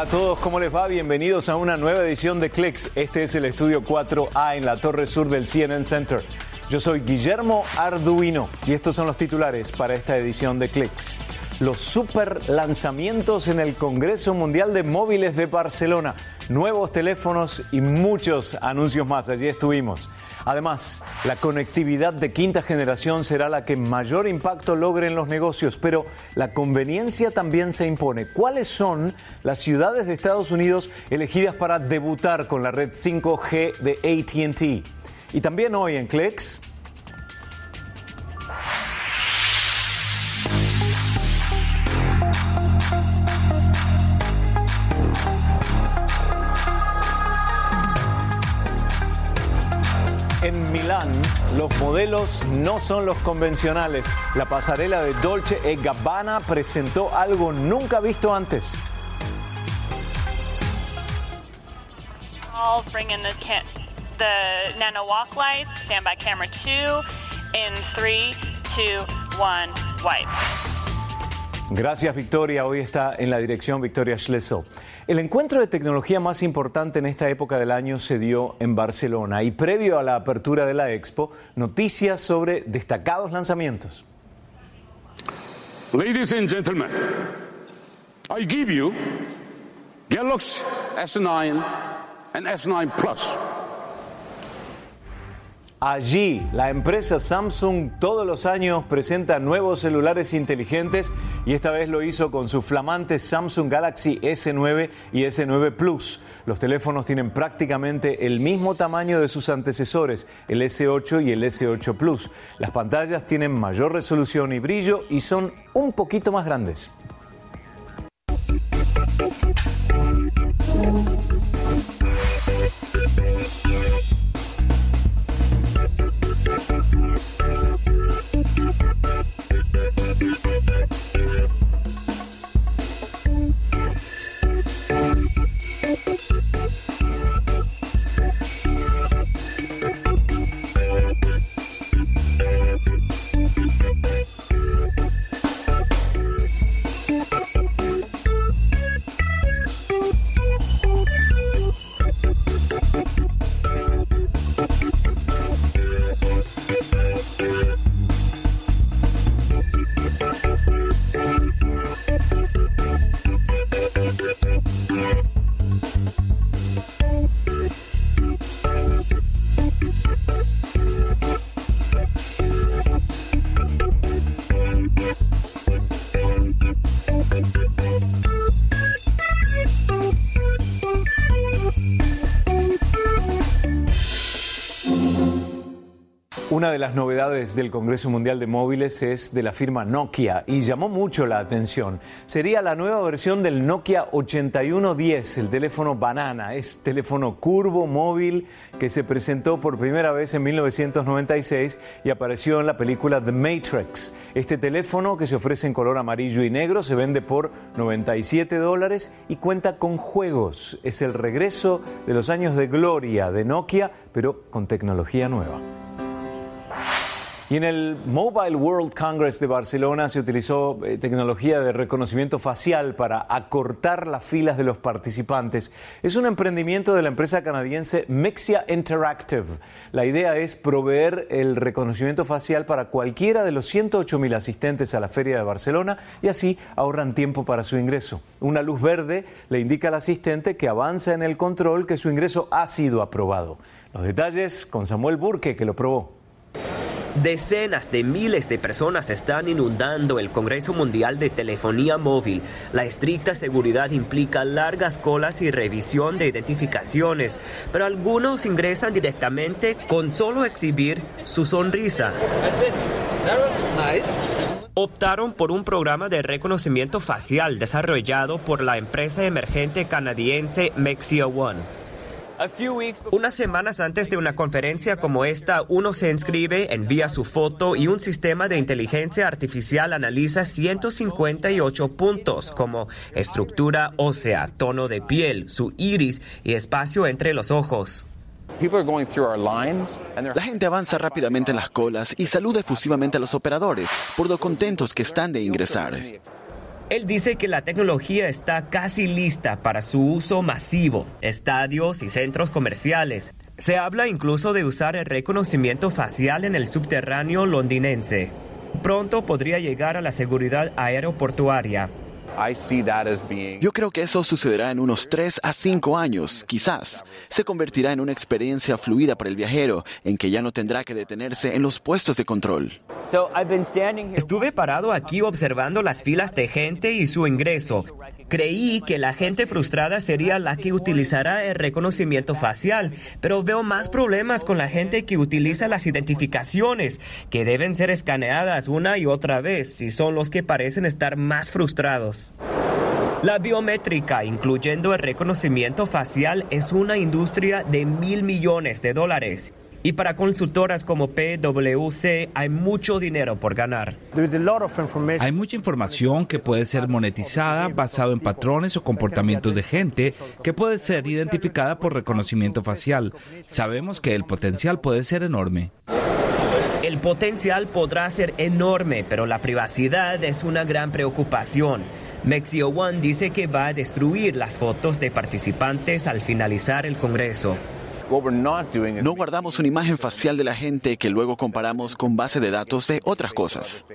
Hola a todos, ¿cómo les va? Bienvenidos a una nueva edición de Clicks. Este es el estudio 4A en la torre sur del CNN Center. Yo soy Guillermo Arduino y estos son los titulares para esta edición de Clicks. Los super lanzamientos en el Congreso Mundial de Móviles de Barcelona, nuevos teléfonos y muchos anuncios más. Allí estuvimos. Además, la conectividad de quinta generación será la que mayor impacto logre en los negocios, pero la conveniencia también se impone. ¿Cuáles son las ciudades de Estados Unidos elegidas para debutar con la red 5G de ATT? Y también hoy en Clicks. Los modelos no son los convencionales. La pasarela de Dolce e Gabbana presentó algo nunca visto antes. Bring in the, Nano Walk lights, camera. Gracias Victoria, hoy está en la dirección Victoria Schleso. El encuentro de tecnología más importante en esta época del año se dio en Barcelona y previo a la apertura de la expo, noticias sobre destacados lanzamientos. Ladies and gentlemen, I give you Galaxy S9 and S9 Plus. Allí, la empresa Samsung todos los años presenta nuevos celulares inteligentes y esta vez lo hizo con su flamante Samsung Galaxy S9 y S9 Plus. Los teléfonos tienen prácticamente el mismo tamaño de sus antecesores, el S8 y el S8 Plus. Las pantallas tienen mayor resolución y brillo y son un poquito más grandes. Una de las novedades del Congreso Mundial de Móviles es de la firma Nokia y llamó mucho la atención. Sería la nueva versión del Nokia 8110, el teléfono banana. Es teléfono curvo móvil que se presentó por primera vez en 1996 y apareció en la película The Matrix. Este teléfono, que se ofrece en color amarillo y negro, se vende por 97 dólares y cuenta con juegos. Es el regreso de los años de gloria de Nokia, pero con tecnología nueva. Y en el Mobile World Congress de Barcelona se utilizó eh, tecnología de reconocimiento facial para acortar las filas de los participantes. Es un emprendimiento de la empresa canadiense Mexia Interactive. La idea es proveer el reconocimiento facial para cualquiera de los 108 mil asistentes a la Feria de Barcelona y así ahorran tiempo para su ingreso. Una luz verde le indica al asistente que avanza en el control que su ingreso ha sido aprobado. Los detalles con Samuel Burke, que lo probó. Decenas de miles de personas están inundando el Congreso Mundial de Telefonía Móvil. La estricta seguridad implica largas colas y revisión de identificaciones, pero algunos ingresan directamente con solo exhibir su sonrisa. Optaron por un programa de reconocimiento facial desarrollado por la empresa emergente canadiense Mexia One. Unas semanas antes de una conferencia como esta, uno se inscribe, envía su foto y un sistema de inteligencia artificial analiza 158 puntos como estructura ósea, tono de piel, su iris y espacio entre los ojos. La gente avanza rápidamente en las colas y saluda efusivamente a los operadores por lo contentos que están de ingresar. Él dice que la tecnología está casi lista para su uso masivo, estadios y centros comerciales. Se habla incluso de usar el reconocimiento facial en el subterráneo londinense. Pronto podría llegar a la seguridad aeroportuaria. Yo creo que eso sucederá en unos 3 a 5 años, quizás. Se convertirá en una experiencia fluida para el viajero, en que ya no tendrá que detenerse en los puestos de control. Estuve parado aquí observando las filas de gente y su ingreso. Creí que la gente frustrada sería la que utilizará el reconocimiento facial, pero veo más problemas con la gente que utiliza las identificaciones, que deben ser escaneadas una y otra vez si son los que parecen estar más frustrados. La biométrica, incluyendo el reconocimiento facial, es una industria de mil millones de dólares. Y para consultoras como PwC hay mucho dinero por ganar. Hay mucha información que puede ser monetizada basado en patrones o comportamientos de gente que puede ser identificada por reconocimiento facial. Sabemos que el potencial puede ser enorme. El potencial podrá ser enorme, pero la privacidad es una gran preocupación. Mexio One dice que va a destruir las fotos de participantes al finalizar el Congreso. No guardamos una imagen facial de la gente que luego comparamos con base de datos de otras cosas.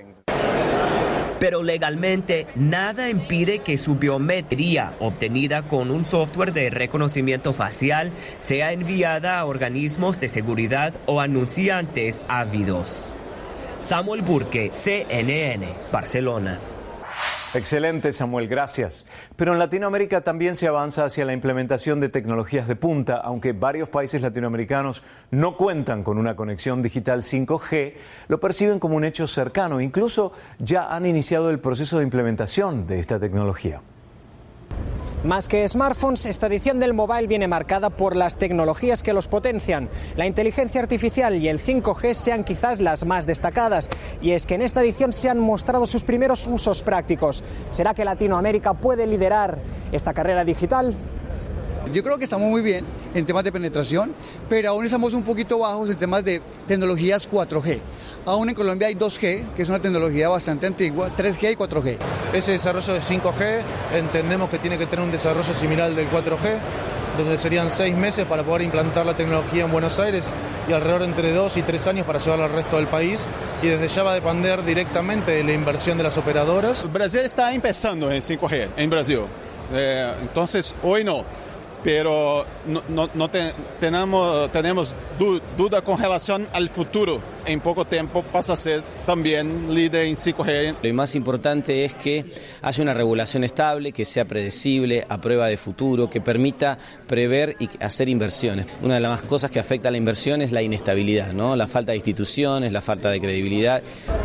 Pero legalmente nada impide que su biometría obtenida con un software de reconocimiento facial sea enviada a organismos de seguridad o anunciantes ávidos. Samuel Burke, CNN, Barcelona. Excelente, Samuel, gracias. Pero en Latinoamérica también se avanza hacia la implementación de tecnologías de punta, aunque varios países latinoamericanos no cuentan con una conexión digital 5G, lo perciben como un hecho cercano. Incluso ya han iniciado el proceso de implementación de esta tecnología. Más que smartphones, esta edición del mobile viene marcada por las tecnologías que los potencian. La inteligencia artificial y el 5G sean quizás las más destacadas. Y es que en esta edición se han mostrado sus primeros usos prácticos. ¿Será que Latinoamérica puede liderar esta carrera digital? Yo creo que estamos muy bien en temas de penetración, pero aún estamos un poquito bajos en temas de tecnologías 4G. Aún en Colombia hay 2G, que es una tecnología bastante antigua, 3G y 4G. Ese desarrollo de 5G entendemos que tiene que tener un desarrollo similar al del 4G, donde serían seis meses para poder implantar la tecnología en Buenos Aires y alrededor entre dos y tres años para llevarla al resto del país. Y desde ya va a depender directamente de la inversión de las operadoras. Brasil está empezando en 5G, en Brasil. Eh, entonces, hoy no pero no, no, no te, tenemos, tenemos du, duda con relación al futuro. En poco tiempo pasa a ser también líder en 5G. Lo más importante es que haya una regulación estable, que sea predecible, a prueba de futuro, que permita prever y hacer inversiones. Una de las cosas que afecta a la inversión es la inestabilidad, ¿no? la falta de instituciones, la falta de credibilidad.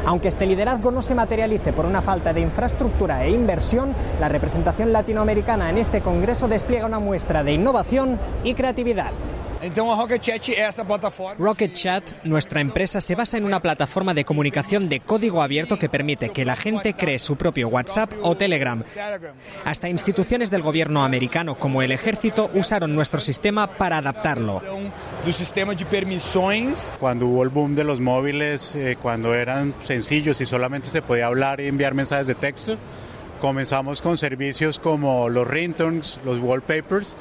Aunque este liderazgo no se materialice por una falta de infraestructura e inversión, la representación latinoamericana en este Congreso despliega una muestra de innovación y creatividad. Rocket Chat, nuestra empresa, se basa en una plataforma de comunicación de código abierto que permite que la gente cree su propio WhatsApp o Telegram. Hasta instituciones del gobierno americano como el ejército usaron nuestro sistema para adaptarlo. Cuando hubo el boom de los móviles, eh, cuando eran sencillos y solamente se podía hablar y enviar mensajes de texto, Comenzamos con servicios como los ringtones, los wallpapers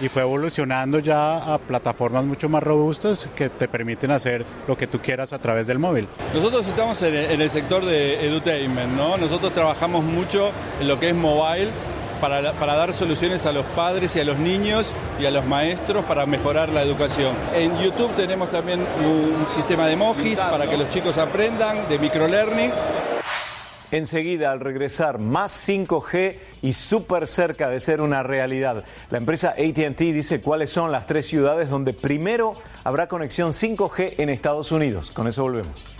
y fue evolucionando ya a plataformas mucho más robustas que te permiten hacer lo que tú quieras a través del móvil. Nosotros estamos en el sector de edutainment, ¿no? Nosotros trabajamos mucho en lo que es mobile para, para, dar soluciones a los padres y a los niños y a los maestros para mejorar la educación. En YouTube tenemos también un sistema de emojis para que los chicos aprendan, de microlearning. Enseguida, al regresar, más 5G y súper cerca de ser una realidad. La empresa ATT dice cuáles son las tres ciudades donde primero habrá conexión 5G en Estados Unidos. Con eso volvemos.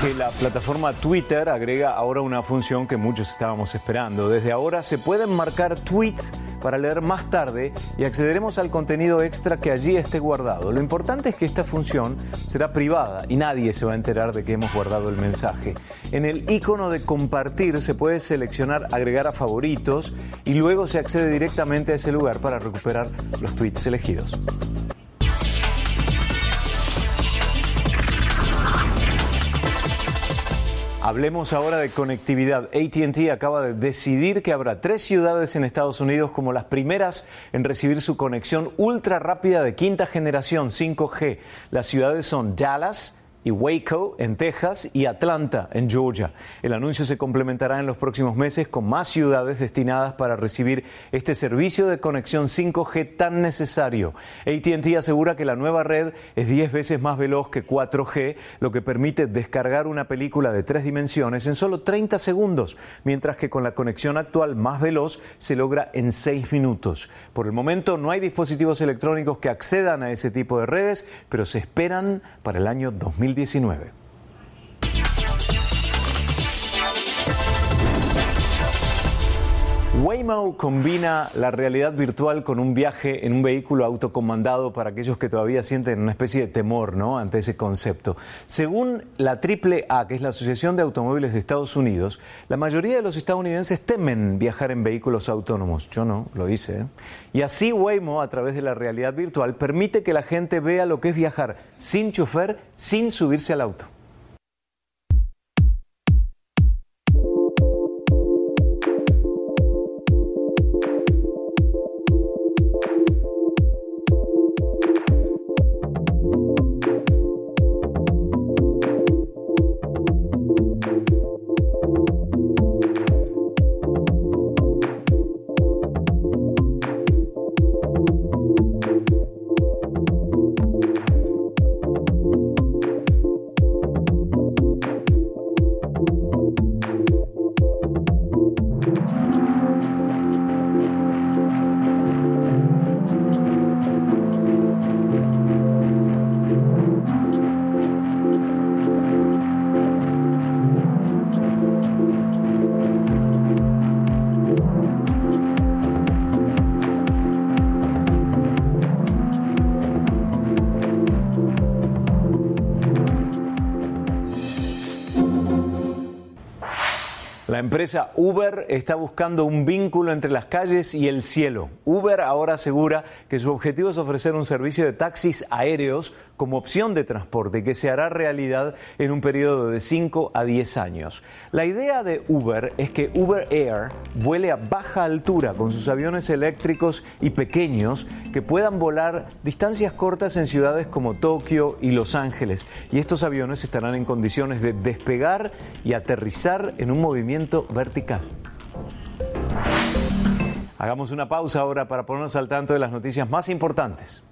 Que la plataforma Twitter agrega ahora una función que muchos estábamos esperando. Desde ahora se pueden marcar tweets para leer más tarde y accederemos al contenido extra que allí esté guardado. Lo importante es que esta función será privada y nadie se va a enterar de que hemos guardado el mensaje. En el icono de compartir se puede seleccionar agregar a favoritos y luego se accede directamente a ese lugar para recuperar los tweets elegidos. Hablemos ahora de conectividad. ATT acaba de decidir que habrá tres ciudades en Estados Unidos como las primeras en recibir su conexión ultra rápida de quinta generación 5G. Las ciudades son Dallas, y Waco en Texas y Atlanta en Georgia. El anuncio se complementará en los próximos meses con más ciudades destinadas para recibir este servicio de conexión 5G tan necesario. ATT asegura que la nueva red es 10 veces más veloz que 4G, lo que permite descargar una película de tres dimensiones en solo 30 segundos, mientras que con la conexión actual más veloz se logra en 6 minutos. Por el momento no hay dispositivos electrónicos que accedan a ese tipo de redes, pero se esperan para el año 2020. 2019. Waymo combina la realidad virtual con un viaje en un vehículo autocomandado para aquellos que todavía sienten una especie de temor ¿no? ante ese concepto. Según la AAA, que es la Asociación de Automóviles de Estados Unidos, la mayoría de los estadounidenses temen viajar en vehículos autónomos. Yo no, lo hice. ¿eh? Y así Waymo, a través de la realidad virtual, permite que la gente vea lo que es viajar sin chofer, sin subirse al auto. Empresa Uber está buscando un vínculo entre las calles y el cielo. Uber ahora asegura que su objetivo es ofrecer un servicio de taxis aéreos como opción de transporte que se hará realidad en un periodo de 5 a 10 años. La idea de Uber es que Uber Air vuele a baja altura con sus aviones eléctricos y pequeños que puedan volar distancias cortas en ciudades como Tokio y Los Ángeles. Y estos aviones estarán en condiciones de despegar y aterrizar en un movimiento vertical. Hagamos una pausa ahora para ponernos al tanto de las noticias más importantes.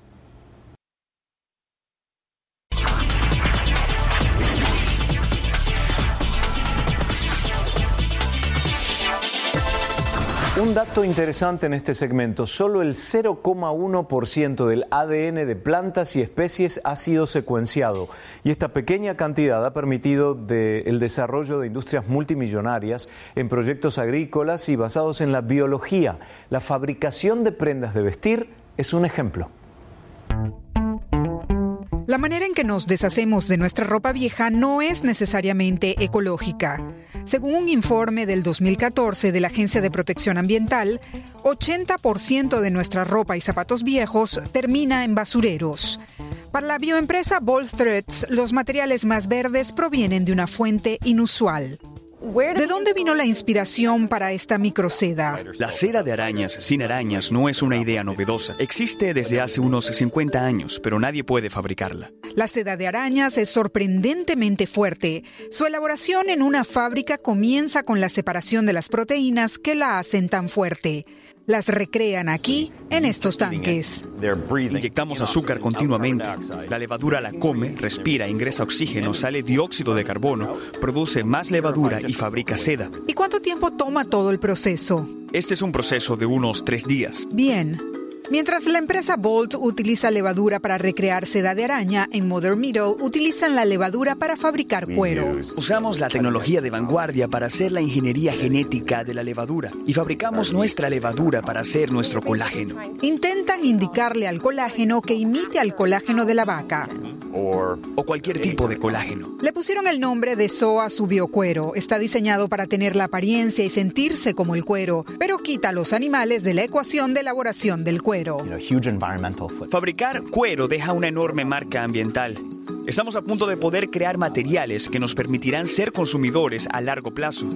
Un dato interesante en este segmento, solo el 0,1% del ADN de plantas y especies ha sido secuenciado y esta pequeña cantidad ha permitido el desarrollo de industrias multimillonarias en proyectos agrícolas y basados en la biología. La fabricación de prendas de vestir es un ejemplo. La manera en que nos deshacemos de nuestra ropa vieja no es necesariamente ecológica. Según un informe del 2014 de la Agencia de Protección Ambiental, 80% de nuestra ropa y zapatos viejos termina en basureros. Para la bioempresa Bold Threads, los materiales más verdes provienen de una fuente inusual. ¿De dónde vino la inspiración para esta microseda? La seda de arañas sin arañas no es una idea novedosa. Existe desde hace unos 50 años, pero nadie puede fabricarla. La seda de arañas es sorprendentemente fuerte. Su elaboración en una fábrica comienza con la separación de las proteínas que la hacen tan fuerte las recrean aquí en estos tanques. Inyectamos azúcar continuamente. La levadura la come, respira, ingresa oxígeno, sale dióxido de carbono, produce más levadura y fabrica seda. ¿Y cuánto tiempo toma todo el proceso? Este es un proceso de unos tres días. Bien. Mientras la empresa Bolt utiliza levadura para recrear seda de araña, en Mother Meadow utilizan la levadura para fabricar cuero. Usamos la tecnología de vanguardia para hacer la ingeniería genética de la levadura y fabricamos nuestra levadura para hacer nuestro colágeno. Intentan indicarle al colágeno que imite al colágeno de la vaca. O cualquier tipo de colágeno. Le pusieron el nombre de SOA su biocuero. Está diseñado para tener la apariencia y sentirse como el cuero, pero quita a los animales de la ecuación de elaboración del cuero. Fabricar cuero deja una enorme marca ambiental. Estamos a punto de poder crear materiales que nos permitirán ser consumidores a largo plazo.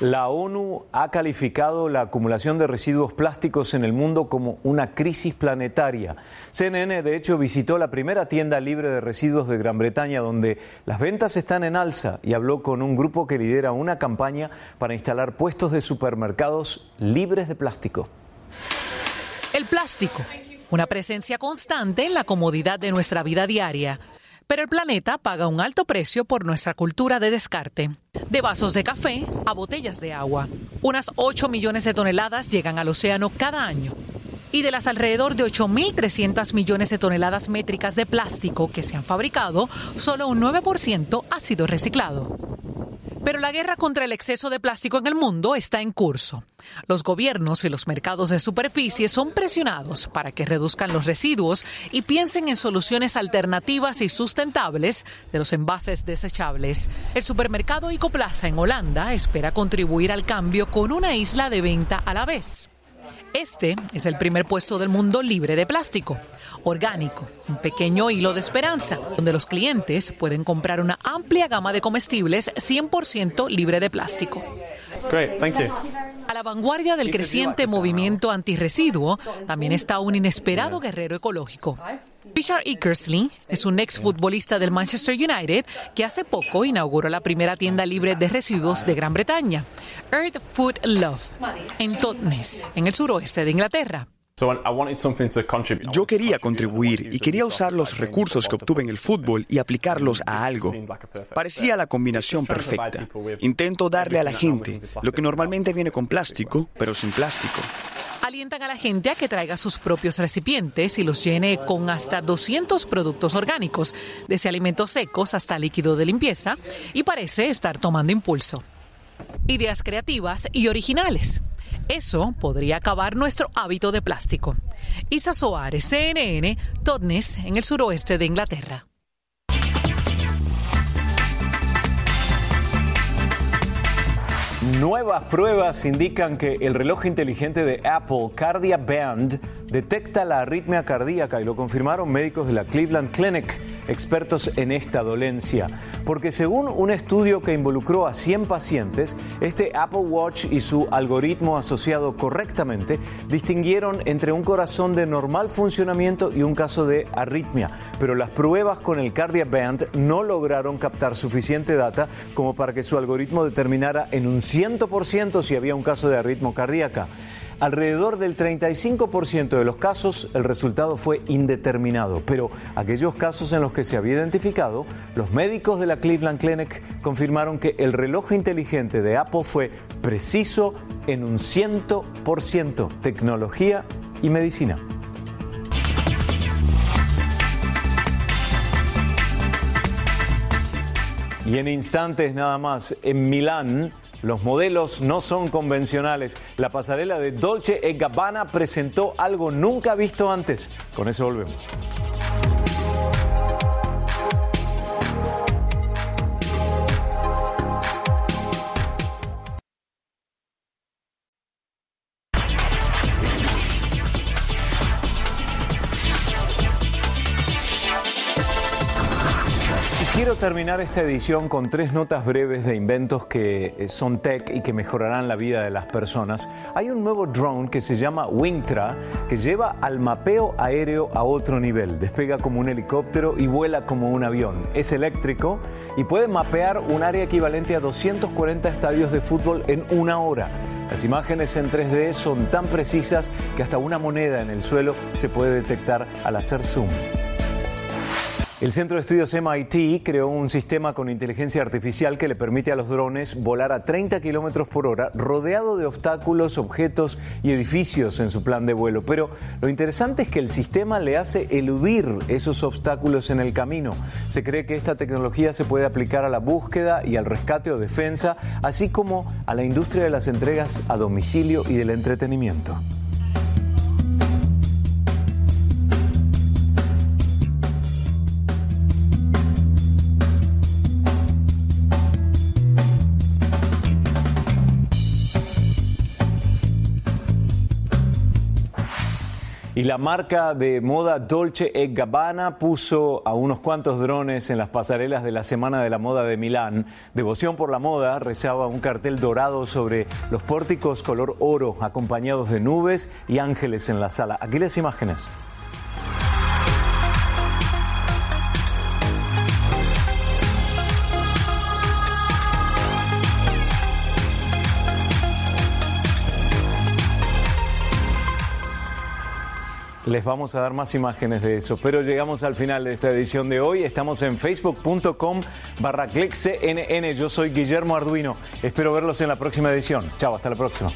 La ONU ha calificado la acumulación de residuos plásticos en el mundo como una crisis planetaria. CNN, de hecho, visitó la primera tienda libre de residuos de Gran Bretaña, donde las ventas están en alza, y habló con un grupo que lidera una campaña para instalar puestos de supermercados libres de plástico. El plástico, una presencia constante en la comodidad de nuestra vida diaria pero el planeta paga un alto precio por nuestra cultura de descarte. De vasos de café a botellas de agua. Unas 8 millones de toneladas llegan al océano cada año. Y de las alrededor de 8.300 millones de toneladas métricas de plástico que se han fabricado, solo un 9% ha sido reciclado. Pero la guerra contra el exceso de plástico en el mundo está en curso. Los gobiernos y los mercados de superficie son presionados para que reduzcan los residuos y piensen en soluciones alternativas y sustentables de los envases desechables. El supermercado Ecoplaza en Holanda espera contribuir al cambio con una isla de venta a la vez. Este es el primer puesto del mundo libre de plástico, orgánico, un pequeño hilo de esperanza, donde los clientes pueden comprar una amplia gama de comestibles 100% libre de plástico. A la vanguardia del creciente movimiento antirresiduo también está un inesperado guerrero ecológico. Richard Eckersley es un exfutbolista del Manchester United que hace poco inauguró la primera tienda libre de residuos de Gran Bretaña, Earth Food Love, en Totnes, en el suroeste de Inglaterra. Yo quería contribuir y quería usar los recursos que obtuve en el fútbol y aplicarlos a algo. Parecía la combinación perfecta. Intento darle a la gente lo que normalmente viene con plástico, pero sin plástico. Alientan a la gente a que traiga sus propios recipientes y los llene con hasta 200 productos orgánicos, desde alimentos secos hasta líquido de limpieza, y parece estar tomando impulso. Ideas creativas y originales. Eso podría acabar nuestro hábito de plástico. Isa Soares, CNN, Totnes, en el suroeste de Inglaterra. Nuevas pruebas indican que el reloj inteligente de Apple, Cardia Band, detecta la arritmia cardíaca y lo confirmaron médicos de la Cleveland Clinic, expertos en esta dolencia. Porque según un estudio que involucró a 100 pacientes, este Apple Watch y su algoritmo asociado correctamente distinguieron entre un corazón de normal funcionamiento y un caso de arritmia. Pero las pruebas con el Cardia Band no lograron captar suficiente data como para que su algoritmo determinara en un 100% si había un caso de arritmo cardíaca. Alrededor del 35% de los casos el resultado fue indeterminado, pero aquellos casos en los que se había identificado, los médicos de la Cleveland Clinic confirmaron que el reloj inteligente de Apple fue preciso en un 100% tecnología y medicina. Y en instantes nada más, en Milán, los modelos no son convencionales. La pasarela de Dolce Gabbana presentó algo nunca visto antes. Con eso volvemos. Terminar esta edición con tres notas breves de inventos que eh, son tech y que mejorarán la vida de las personas. Hay un nuevo drone que se llama Wingtra que lleva al mapeo aéreo a otro nivel. Despega como un helicóptero y vuela como un avión. Es eléctrico y puede mapear un área equivalente a 240 estadios de fútbol en una hora. Las imágenes en 3D son tan precisas que hasta una moneda en el suelo se puede detectar al hacer zoom. El Centro de Estudios MIT creó un sistema con inteligencia artificial que le permite a los drones volar a 30 kilómetros por hora, rodeado de obstáculos, objetos y edificios en su plan de vuelo. Pero lo interesante es que el sistema le hace eludir esos obstáculos en el camino. Se cree que esta tecnología se puede aplicar a la búsqueda y al rescate o defensa, así como a la industria de las entregas a domicilio y del entretenimiento. Y la marca de moda Dolce Gabbana puso a unos cuantos drones en las pasarelas de la Semana de la Moda de Milán. Devoción por la moda rezaba un cartel dorado sobre los pórticos color oro, acompañados de nubes y ángeles en la sala. Aquí las imágenes. Les vamos a dar más imágenes de eso, pero llegamos al final de esta edición de hoy. Estamos en facebook.com barra. Yo soy Guillermo Arduino. Espero verlos en la próxima edición. Chao, hasta la próxima.